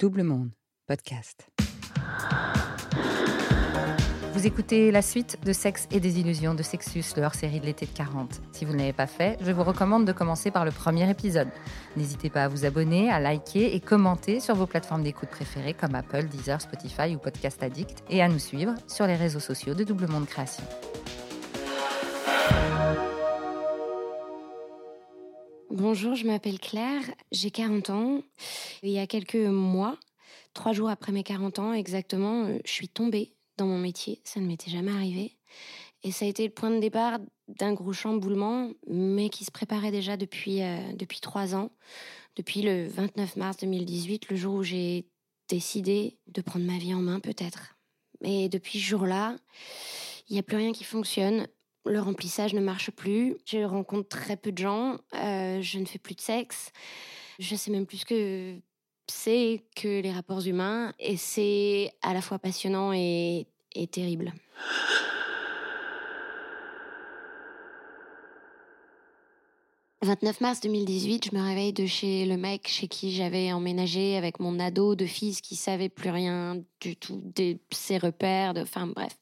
Double Monde, podcast. Vous écoutez la suite de Sexe et des illusions de Sexus, le hors-série de l'été de 40. Si vous ne l'avez pas fait, je vous recommande de commencer par le premier épisode. N'hésitez pas à vous abonner, à liker et commenter sur vos plateformes d'écoute préférées comme Apple, Deezer, Spotify ou Podcast Addict et à nous suivre sur les réseaux sociaux de Double Monde Création. Bonjour, je m'appelle Claire, j'ai 40 ans. Il y a quelques mois, trois jours après mes 40 ans exactement, euh, je suis tombée dans mon métier. Ça ne m'était jamais arrivé. Et ça a été le point de départ d'un gros chamboulement, mais qui se préparait déjà depuis, euh, depuis trois ans, depuis le 29 mars 2018, le jour où j'ai décidé de prendre ma vie en main peut-être. Et depuis ce jour-là, il n'y a plus rien qui fonctionne. Le remplissage ne marche plus. Je rencontre très peu de gens. Euh, je ne fais plus de sexe. Je sais même plus ce que c'est que les rapports humains. Et c'est à la fois passionnant et, et terrible. « 29 mars 2018, je me réveille de chez le mec chez qui j'avais emménagé avec mon ado de fils qui savait plus rien du tout de ses repères, de, enfin bref.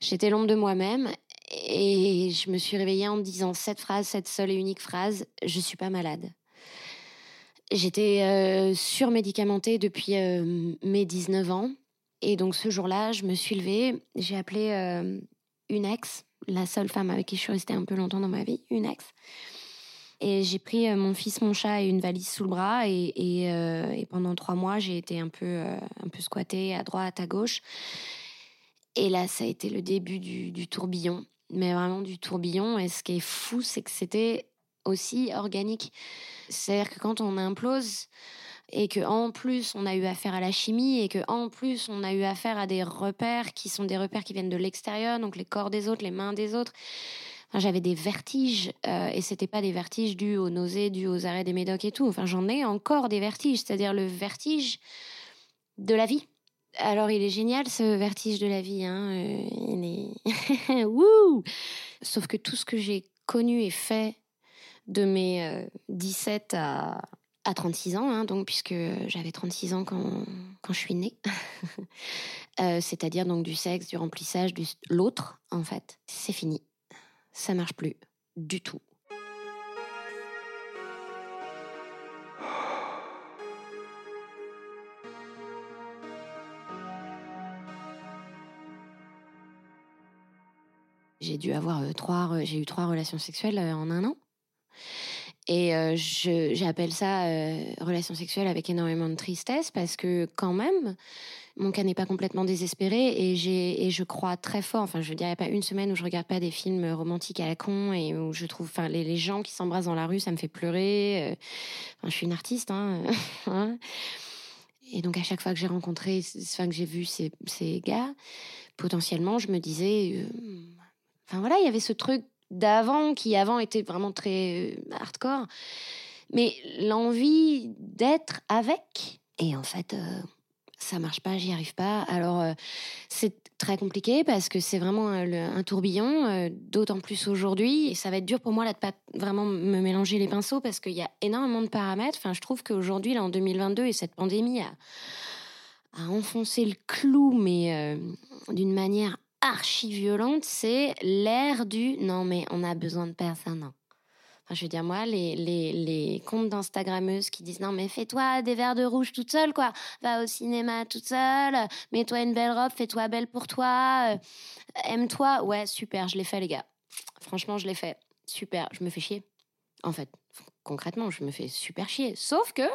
J'étais l'ombre de moi-même et je me suis réveillée en disant cette phrase, cette seule et unique phrase, je suis pas malade. J'étais euh, surmédicamentée depuis euh, mes 19 ans. Et donc ce jour-là, je me suis levée, j'ai appelé euh, une ex, la seule femme avec qui je suis restée un peu longtemps dans ma vie, une ex. Et j'ai pris euh, mon fils, mon chat et une valise sous le bras. Et, euh, pendant trois mois, j'ai été un peu, un peu squattée à droite, à gauche. Et là, ça a été le début du tourbillon. Mais vraiment du tourbillon. Et ce qui est fou, c'est que c'était aussi organique. C'est-à-dire que quand on implose et que en plus on a eu affaire à la chimie et que en plus on a eu affaire à des repères qui sont des repères qui viennent de l'extérieur, donc les corps des autres, les mains des autres. Enfin, j'avais des vertiges euh, et c'était pas des vertiges dus aux nausées, dus aux arrêts des médocs et tout. Enfin, j'en ai encore des vertiges, c'est-à-dire le vertige de la vie. Alors, il est génial ce vertige de la vie. Hein. euh, il est Wouh Sauf que tout ce que j'ai connu et fait de mes euh, 17 à, à 36 ans, hein, donc puisque j'avais 36 ans quand, quand je suis née, Euh, c'est-à-dire donc du sexe, du remplissage, du l'autre, en fait, c'est fini. Ça marche plus du tout. J'ai dû avoir euh, trois, j'ai eu trois relations sexuelles euh, en un an. Et euh, j'appelle ça relation sexuelle avec énormément de tristesse parce que quand même, mon cas n'est pas complètement désespéré et j'ai et je crois très fort. Enfin, je dirais pas une semaine où je regarde pas des films romantiques à la con et où je trouve, enfin, les, les gens qui s'embrassent dans la rue, ça me fait pleurer. Enfin, je suis une artiste, hein. hein. Et donc à chaque fois que j'ai rencontré, enfin que j'ai vu ces, ces gars, potentiellement, je me disais, enfin voilà, il y avait ce truc d'avant qui avant était vraiment très euh, hardcore, mais l'envie d'être avec. Et en fait, euh, ça marche pas, j'y arrive pas. Alors euh, c'est très compliqué parce que c'est vraiment un, le- un tourbillon, euh, d'autant plus aujourd'hui. Et ça va être dur pour moi là de pas vraiment me mélanger les pinceaux parce qu'il y a énormément de paramètres. Enfin, je trouve qu'aujourd'hui, là en 2022, et cette pandémie a, a enfoncé le clou, mais euh, d'une manière archi violente, c'est l'ère du non mais on a besoin de personne. Enfin, je veux dire, moi, les, les, les comptes d'Instagrammeuses qui disent non, mais fais-toi des verres de rouge toute seule, quoi. Va au cinéma toute seule, mets-toi une belle robe, fais-toi belle pour toi, euh, aime-toi. Ouais, super, je l'ai fait, les gars. Franchement, je l'ai fait. Super, je me fais chier. En fait, concrètement, je me fais super chier. Sauf que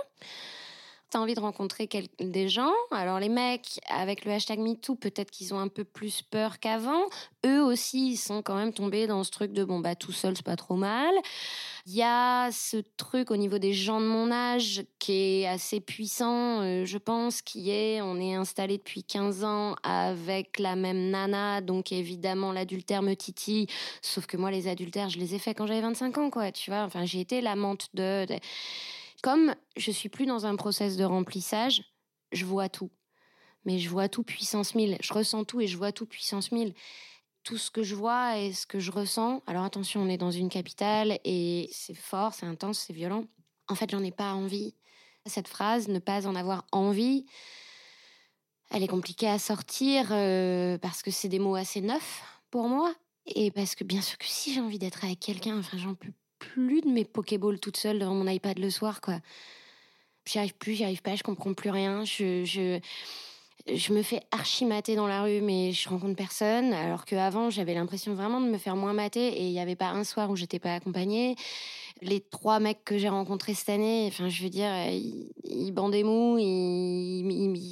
t'as envie de rencontrer des gens. Alors les mecs, avec le hashtag MeToo, peut-être qu'ils ont un peu plus peur qu'avant. Eux aussi, ils sont quand même tombés dans ce truc de bon bah tout seul, c'est pas trop mal. Il y a ce truc au niveau des gens de mon âge qui est assez puissant, euh, je pense, qui est on est installé depuis 15 ans avec la même nana, donc évidemment l'adultère me titille. Sauf que moi, les adultères, je les ai faits quand j'avais 25 ans, quoi. Tu vois, enfin, j'ai été l'amante de- Comme je suis plus dans un process de remplissage, je vois tout. Mais je vois tout puissance 1000. Je ressens tout et je vois tout puissance 1000 tout ce que je vois et ce que je ressens. Alors attention, on est dans une capitale et c'est fort, c'est intense, c'est violent. En fait, j'en ai pas envie. Cette phrase, ne pas en avoir envie, elle est compliquée à sortir euh, parce que c'est des mots assez neufs pour moi. Et parce que bien sûr que si j'ai envie d'être avec quelqu'un, enfin j'en peux plus de mes Pokéballs toute seule devant mon iPad le soir, quoi. J'y arrive plus, j'y arrive pas, je comprends plus rien. Je, je, je me fais archi mater dans la rue, mais je rencontre personne. Alors qu'avant, j'avais l'impression vraiment de me faire moins mater et il n'y avait pas un soir où j'étais pas accompagnée. Les trois mecs que j'ai rencontrés cette année, enfin, je veux dire, ils, bandaient mou,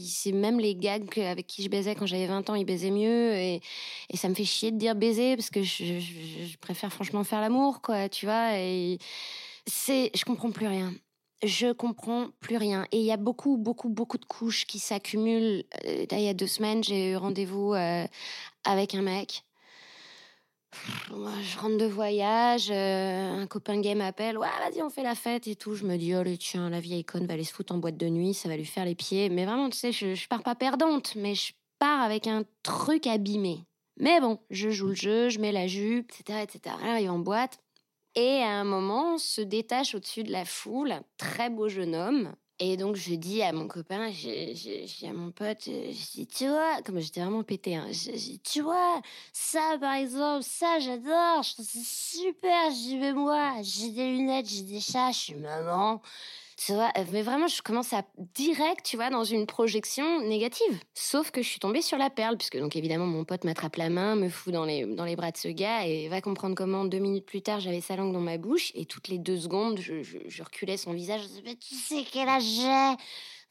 c'est même les gags avec qui je baisais quand j'avais 20 ans, ils baisaient mieux et, ça me fait chier de dire baiser parce que je, je préfère franchement faire l'amour, quoi, tu vois. Et c'est, je comprends plus rien je comprends plus rien. Et il y a beaucoup, beaucoup, beaucoup de couches qui s'accumulent. Euh, il y a deux semaines, j'ai eu rendez-vous euh, avec un mec. Je rentre de voyage, euh, un copain gay m'appelle, ouais, vas-y, on fait la fête et tout. Je me dis, oh, le tiens, la vieille conne va aller se foutre en boîte de nuit, ça va lui faire les pieds. Mais vraiment, tu sais, je, je pars pas perdante, mais je pars avec un truc abîmé. Mais bon, je joue le jeu, je mets la jupe, etc., etc. J'arrive en boîte. Et à un moment, se détache au-dessus de la foule un très beau jeune homme. Et donc, je dis à mon copain, je, dis à mon pote, je dis, tu vois, comme j'étais vraiment pété, hein, je, dis, tu vois, ça par exemple, ça j'adore, je trouve c'est super, j'y vais moi, j'ai des lunettes, j'ai des chats, je suis maman. Euh, mais vraiment, je commence à direct, tu vois, dans une projection négative. Sauf que je suis tombée sur la perle, puisque donc évidemment, mon pote m'attrape la main, me fout dans les, dans les bras de ce gars, et va comprendre comment, deux minutes plus tard, j'avais sa langue dans ma bouche, et toutes les deux secondes, je, je, reculais son visage, je disais, mais tu sais quel âge j'ai?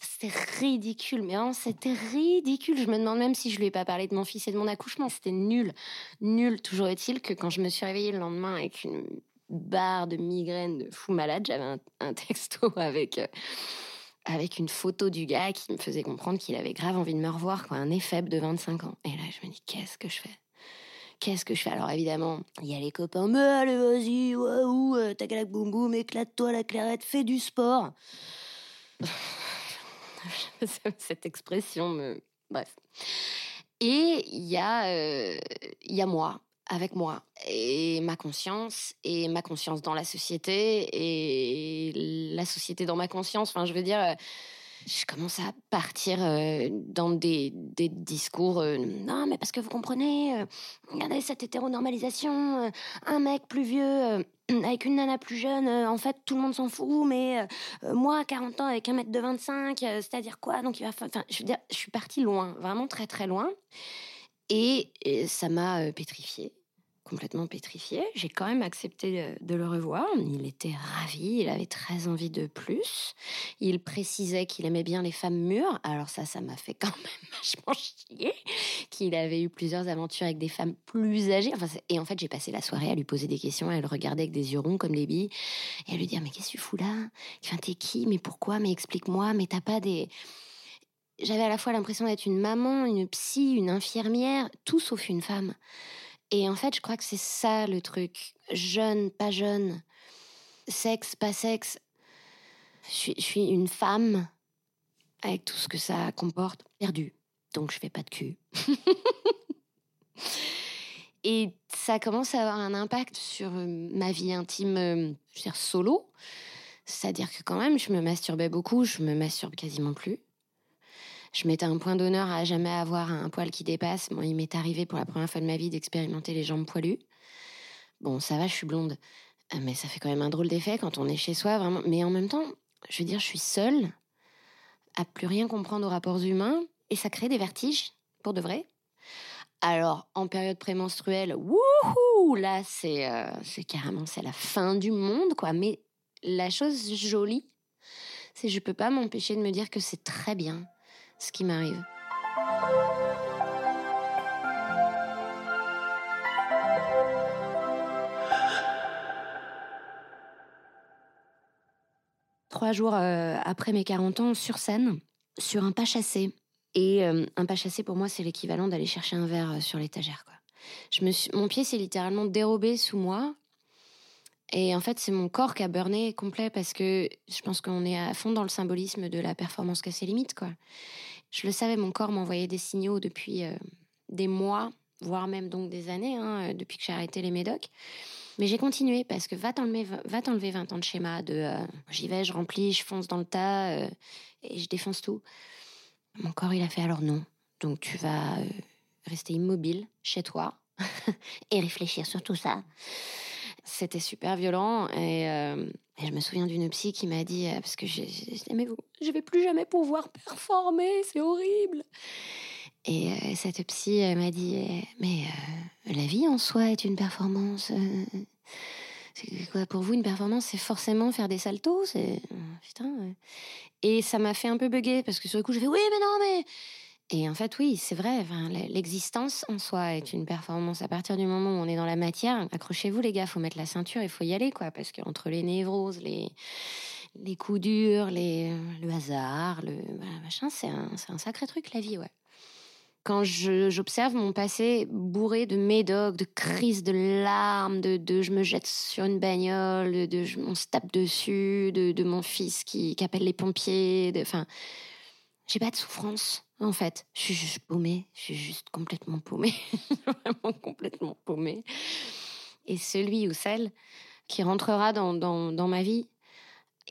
C'était ridicule, mais vraiment, c'était ridicule. Je me demande même si je lui ai pas parlé de mon fils et de mon accouchement. C'était nul. Nul. Toujours est-il que quand je me suis réveillée le lendemain avec une barre de migraine de fou malade, j'avais un, texto avec, euh, avec une photo du gars qui me faisait comprendre qu'il avait grave envie de me revoir, quoi, un éphèbe de 25 ans. Et là, je me dis, qu'est-ce que je fais? Qu'est-ce que je fais? Alors évidemment, il y a les copains, mais allez, vas-y, waouh, euh, t'as galak boum boum, éclate-toi la clairette, fais du sport. Cette expression me. Bref. Et il y, euh, y a moi, avec moi et ma conscience et ma conscience dans la société et la société dans ma conscience. Enfin, je veux dire, euh, je commence à partir euh, dans des, des discours. Euh, non, mais parce que vous comprenez, regardez cette hétéronormalisation, un mec plus vieux avec une nana plus jeune, en fait, tout le monde s'en fout, mais moi, 40 ans, avec un mètre de 25, c'est-à-dire quoi? Donc, il va. Enfin, je veux dire, je suis partie loin, vraiment très, très loin. Et, ça m'a pétrifiée complètement pétrifiée. J'ai quand même accepté de le revoir. Il était ravi, il avait très envie de plus. Il précisait qu'il aimait bien les femmes mûres. Alors ça, ça m'a fait quand même vachement chier. Qu'il avait eu plusieurs aventures avec des femmes plus âgées. Enfin, et en fait, j'ai passé la soirée à lui poser des questions, à le regarder avec des yeux ronds comme les billes, et à lui dire, mais qu'est-ce que tu fous là? Enfin, t'es qui Mais pourquoi? Mais explique-moi, mais t'as pas des j'avais à la fois l'impression d'être une maman, une psy, une infirmière, tout sauf une femme. Et en fait, je crois que c'est ça le truc. Jeune, pas jeune, sexe, pas sexe. Je suis, une femme avec tout ce que ça comporte, perdue. Donc je fais pas de cul. Et ça commence à avoir un impact sur euh, ma vie intime, euh, je veux dire solo. C'est-à-dire que quand même, je me masturbais beaucoup, je me masturbe quasiment plus je mettais un point d'honneur à jamais avoir un poil qui dépasse. Bon, il m'est arrivé pour la première fois de ma vie d'expérimenter les jambes poilues. Bon, ça va, je suis blonde. Euh, mais ça fait quand même un drôle d'effet quand on est chez soi, vraiment. Mais en même temps, je veux dire, je suis seule à plus rien comprendre aux rapports humains et ça crée des vertiges, pour de vrai. Alors, en période prémenstruelle, wouhou, là, c'est euh, carrément c'est la fin du monde, quoi. Mais la chose jolie, c'est que je peux pas m'empêcher de me dire que c'est très bien ce qui m'arrive. Trois jours euh, après mes 40 ans, sur scène, sur un pas chassé. Et euh, un pas chassé, pour moi, c'est l'équivalent d'aller chercher un verre euh, sur l'étagère. Mon pied s'est littéralement dérobé sous moi. Et en fait, c'est mon corps qui a burné complet parce que je pense qu'on est à fond dans le symbolisme de la performance cassée limite, quoi. Je le savais, mon corps m'envoyait des signaux depuis euh, des mois voire même donc des années, hein, depuis que j'ai arrêté les médocs. Mais j'ai continué parce que va t'enlever, va t'enlever 20 ans de schéma de euh, j'y vais, je remplis, je fonce dans le tas euh, et je défonce tout. Mon corps, il a fait alors non. Donc tu vas euh, rester immobile chez toi et réfléchir sur tout ça. C'était super violent et, et, je me souviens d'une psy qui m'a dit parce que j'ai mais vous, je vais plus jamais pouvoir performer, c'est horrible. Et euh, cette psy m'a dit Mais euh, la vie en soi est une performance. Euh, quoi pour vous une performance C'est forcément faire des saltos C'est putain. Et ça m'a fait un peu bugger parce que sur le coup, je fais Oui, mais non, mais. Et en fait, oui, c'est vrai. L'existence en soi est une performance. À partir du moment où on est dans la matière, accrochez-vous les gars, faut mettre la ceinture, il faut y aller quoi, parce qu'entre les névroses, les les coups durs, les le hasard, le machin, c'est un, un sacré truc la vie, ouais quand j'observe mon passé bourré de médocs, de crises, de larmes, de, de, je me jette sur une bagnole, de, je, on se tape dessus, de, de mon fils qui, qui, appelle les pompiers, enfin, j'ai pas de souffrance en fait. Je suis juste paumée, je suis juste complètement paumée, vraiment complètement paumée. Et celui ou celle qui rentrera dans, dans, ma vie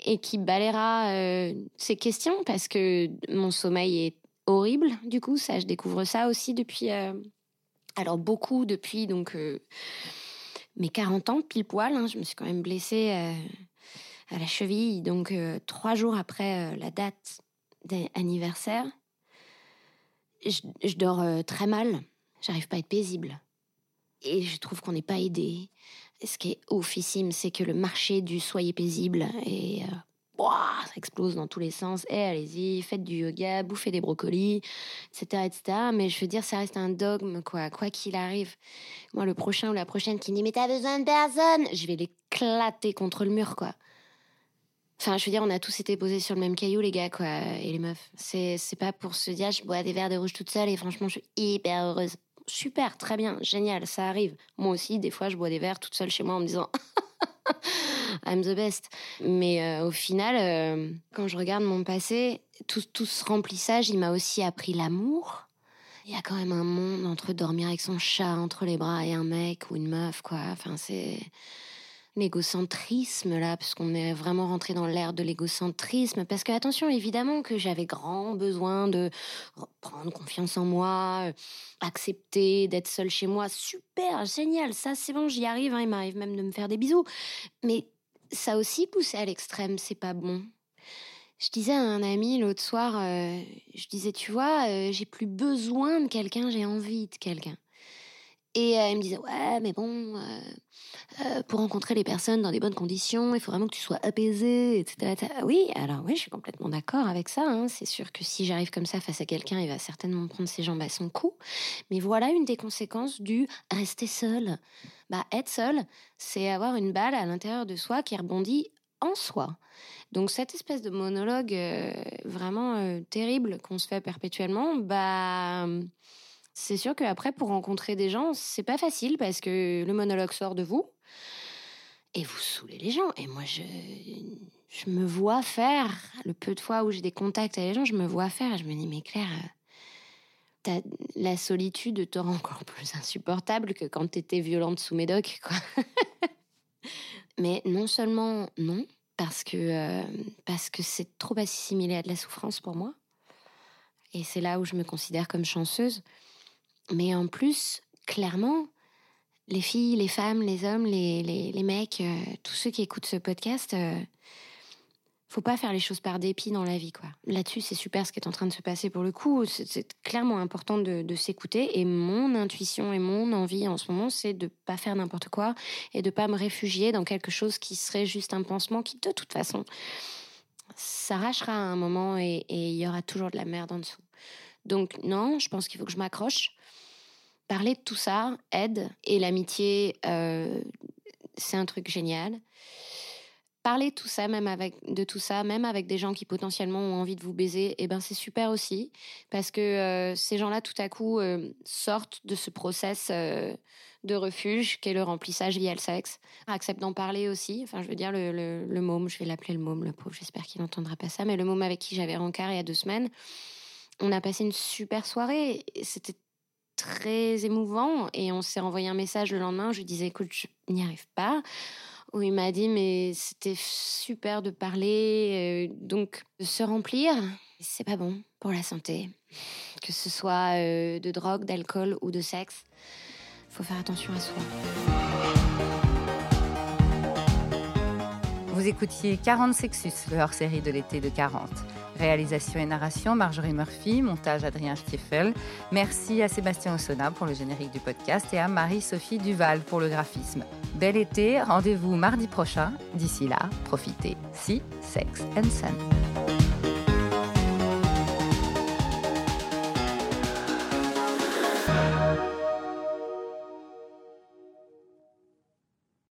et qui balayera euh, ces questions parce que mon sommeil est horrible. Du coup, ça, je découvre ça aussi depuis. Euh, alors beaucoup depuis donc euh, mes 40 ans pile poil. Hein. je me suis quand même blessée euh, à la cheville, donc trois jours après la date d'anniversaire. Je, je, dors très mal. J'arrive pas à être paisible. Et je trouve qu'on n'est pas aidé. Ce qui est oufissime, c'est que le marché du soyez paisible est ça explose dans tous les sens. Et eh, allez-y, faites du yoga, bouffez des brocolis, etc., etc. Mais je veux dire, ça reste un dogme, quoi. Quoi qu'il arrive. Moi, le prochain ou la prochaine qui dit, mais t'as besoin de personne, je vais l'éclater contre le mur, quoi. Enfin, je veux dire, on a tous été posés sur le même caillou, les gars, quoi, et les meufs. C'est, c'est pas pour se dire, je bois des verres de rouge toute seule et franchement, je suis hyper heureuse. Super, très bien, génial, ça arrive. Moi aussi, des fois, je bois des verres toute seule chez moi en me disant, I'm the best. Mais euh, au final, euh, quand je regarde mon passé, tout, tout ce remplissage, il m'a aussi appris l'amour. Il y a quand même un monde entre dormir avec son chat entre les bras et un mec ou une meuf, quoi. Enfin, c'est l'égocentrisme là, parce qu'on est vraiment rentré dans l'ère de l'égocentrisme. Parce que attention, évidemment que j'avais grand besoin de prendre confiance en moi, accepter d'être seule chez moi. Super, génial, ça c'est bon, j'y arrive. Hein, il m'arrive même de me faire des bisous. Mais ça aussi poussé à l'extrême, c'est pas bon. Je disais à un ami l'autre soir, euh, je disais, tu vois, euh, j'ai plus besoin de quelqu'un, j'ai envie de quelqu'un. Et euh, il me disait, ouais, mais bon, pour rencontrer les personnes dans des bonnes conditions, il faut vraiment que tu sois apaisé, etc. Oui, alors oui, je suis complètement d'accord avec ça. Hein. C'est sûr que si j'arrive comme ça face à quelqu'un, il va certainement prendre ses jambes à son cou. Mais voilà une des conséquences du rester seul. Bah, être seul, c'est avoir une balle à l'intérieur de soi qui rebondit en soi. Donc cette espèce de monologue euh, vraiment euh, terrible qu'on se fait perpétuellement, bah c'est sûr qu'après pour rencontrer des gens, c'est pas facile parce que le monologue sort de vous et vous saoulez les gens. Et moi je je me vois faire le peu de fois où j'ai des contacts avec les gens, je me vois faire et je me dis mais Claire la solitude te rend encore plus insupportable que quand t'étais violente sous médoc, quoi. Mais non seulement non, parce que euh, parce que c'est trop assimilé à de la souffrance pour moi, et c'est là où je me considère comme chanceuse. Mais en plus, clairement, les filles, les femmes, les hommes, les, les, mecs, euh, tous ceux qui écoutent ce podcast, euh, faut pas faire les choses par dépit dans la vie, quoi. Là-dessus, c'est super ce qui est en train de se passer pour le coup. C'est clairement important de, s'écouter. Et mon intuition et mon envie en ce moment, c'est de pas faire n'importe quoi et de pas me réfugier dans quelque chose qui serait juste un pansement qui, de toute façon, s'arrachera à un moment et il y aura toujours de la merde en dessous. Donc, non, je pense qu'il faut que je m'accroche. Parler de tout ça aide. Et l'amitié, euh, c'est un truc génial parler de tout ça, même avec de tout ça, même avec des gens qui potentiellement ont envie de vous baiser, et eh ben c'est super aussi parce que euh, ces gens-là tout à coup euh, sortent de ce process de refuge qu'est le remplissage via le sexe, acceptent d'en parler aussi. Enfin, je veux dire le, le, le môme, je vais l'appeler le môme, le pauvre. J'espère qu'il n'entendra pas ça, mais le môme avec qui j'avais rencard il y a deux semaines, on a passé une super soirée. C'était très émouvant. Et on s'est envoyé un message le lendemain. Je lui disais, écoute, je n'y arrive pas. Où il m'a dit, mais c'était super de parler. Euh, donc, de se remplir, c'est pas bon pour la santé. Que ce soit euh, de drogue, d'alcool ou de sexe. Faut faire attention à soi. Vous écoutiez 40 Sexus, le hors-série de l'été de 40. Réalisation et narration, Marjorie Murphy. Montage, Adrien Stiefel. Merci à Sébastien Ossona pour le générique du podcast et à Marie-Sophie Duval pour le graphisme. Bel été, rendez-vous mardi prochain. D'ici là, profitez. Si, sex and sun.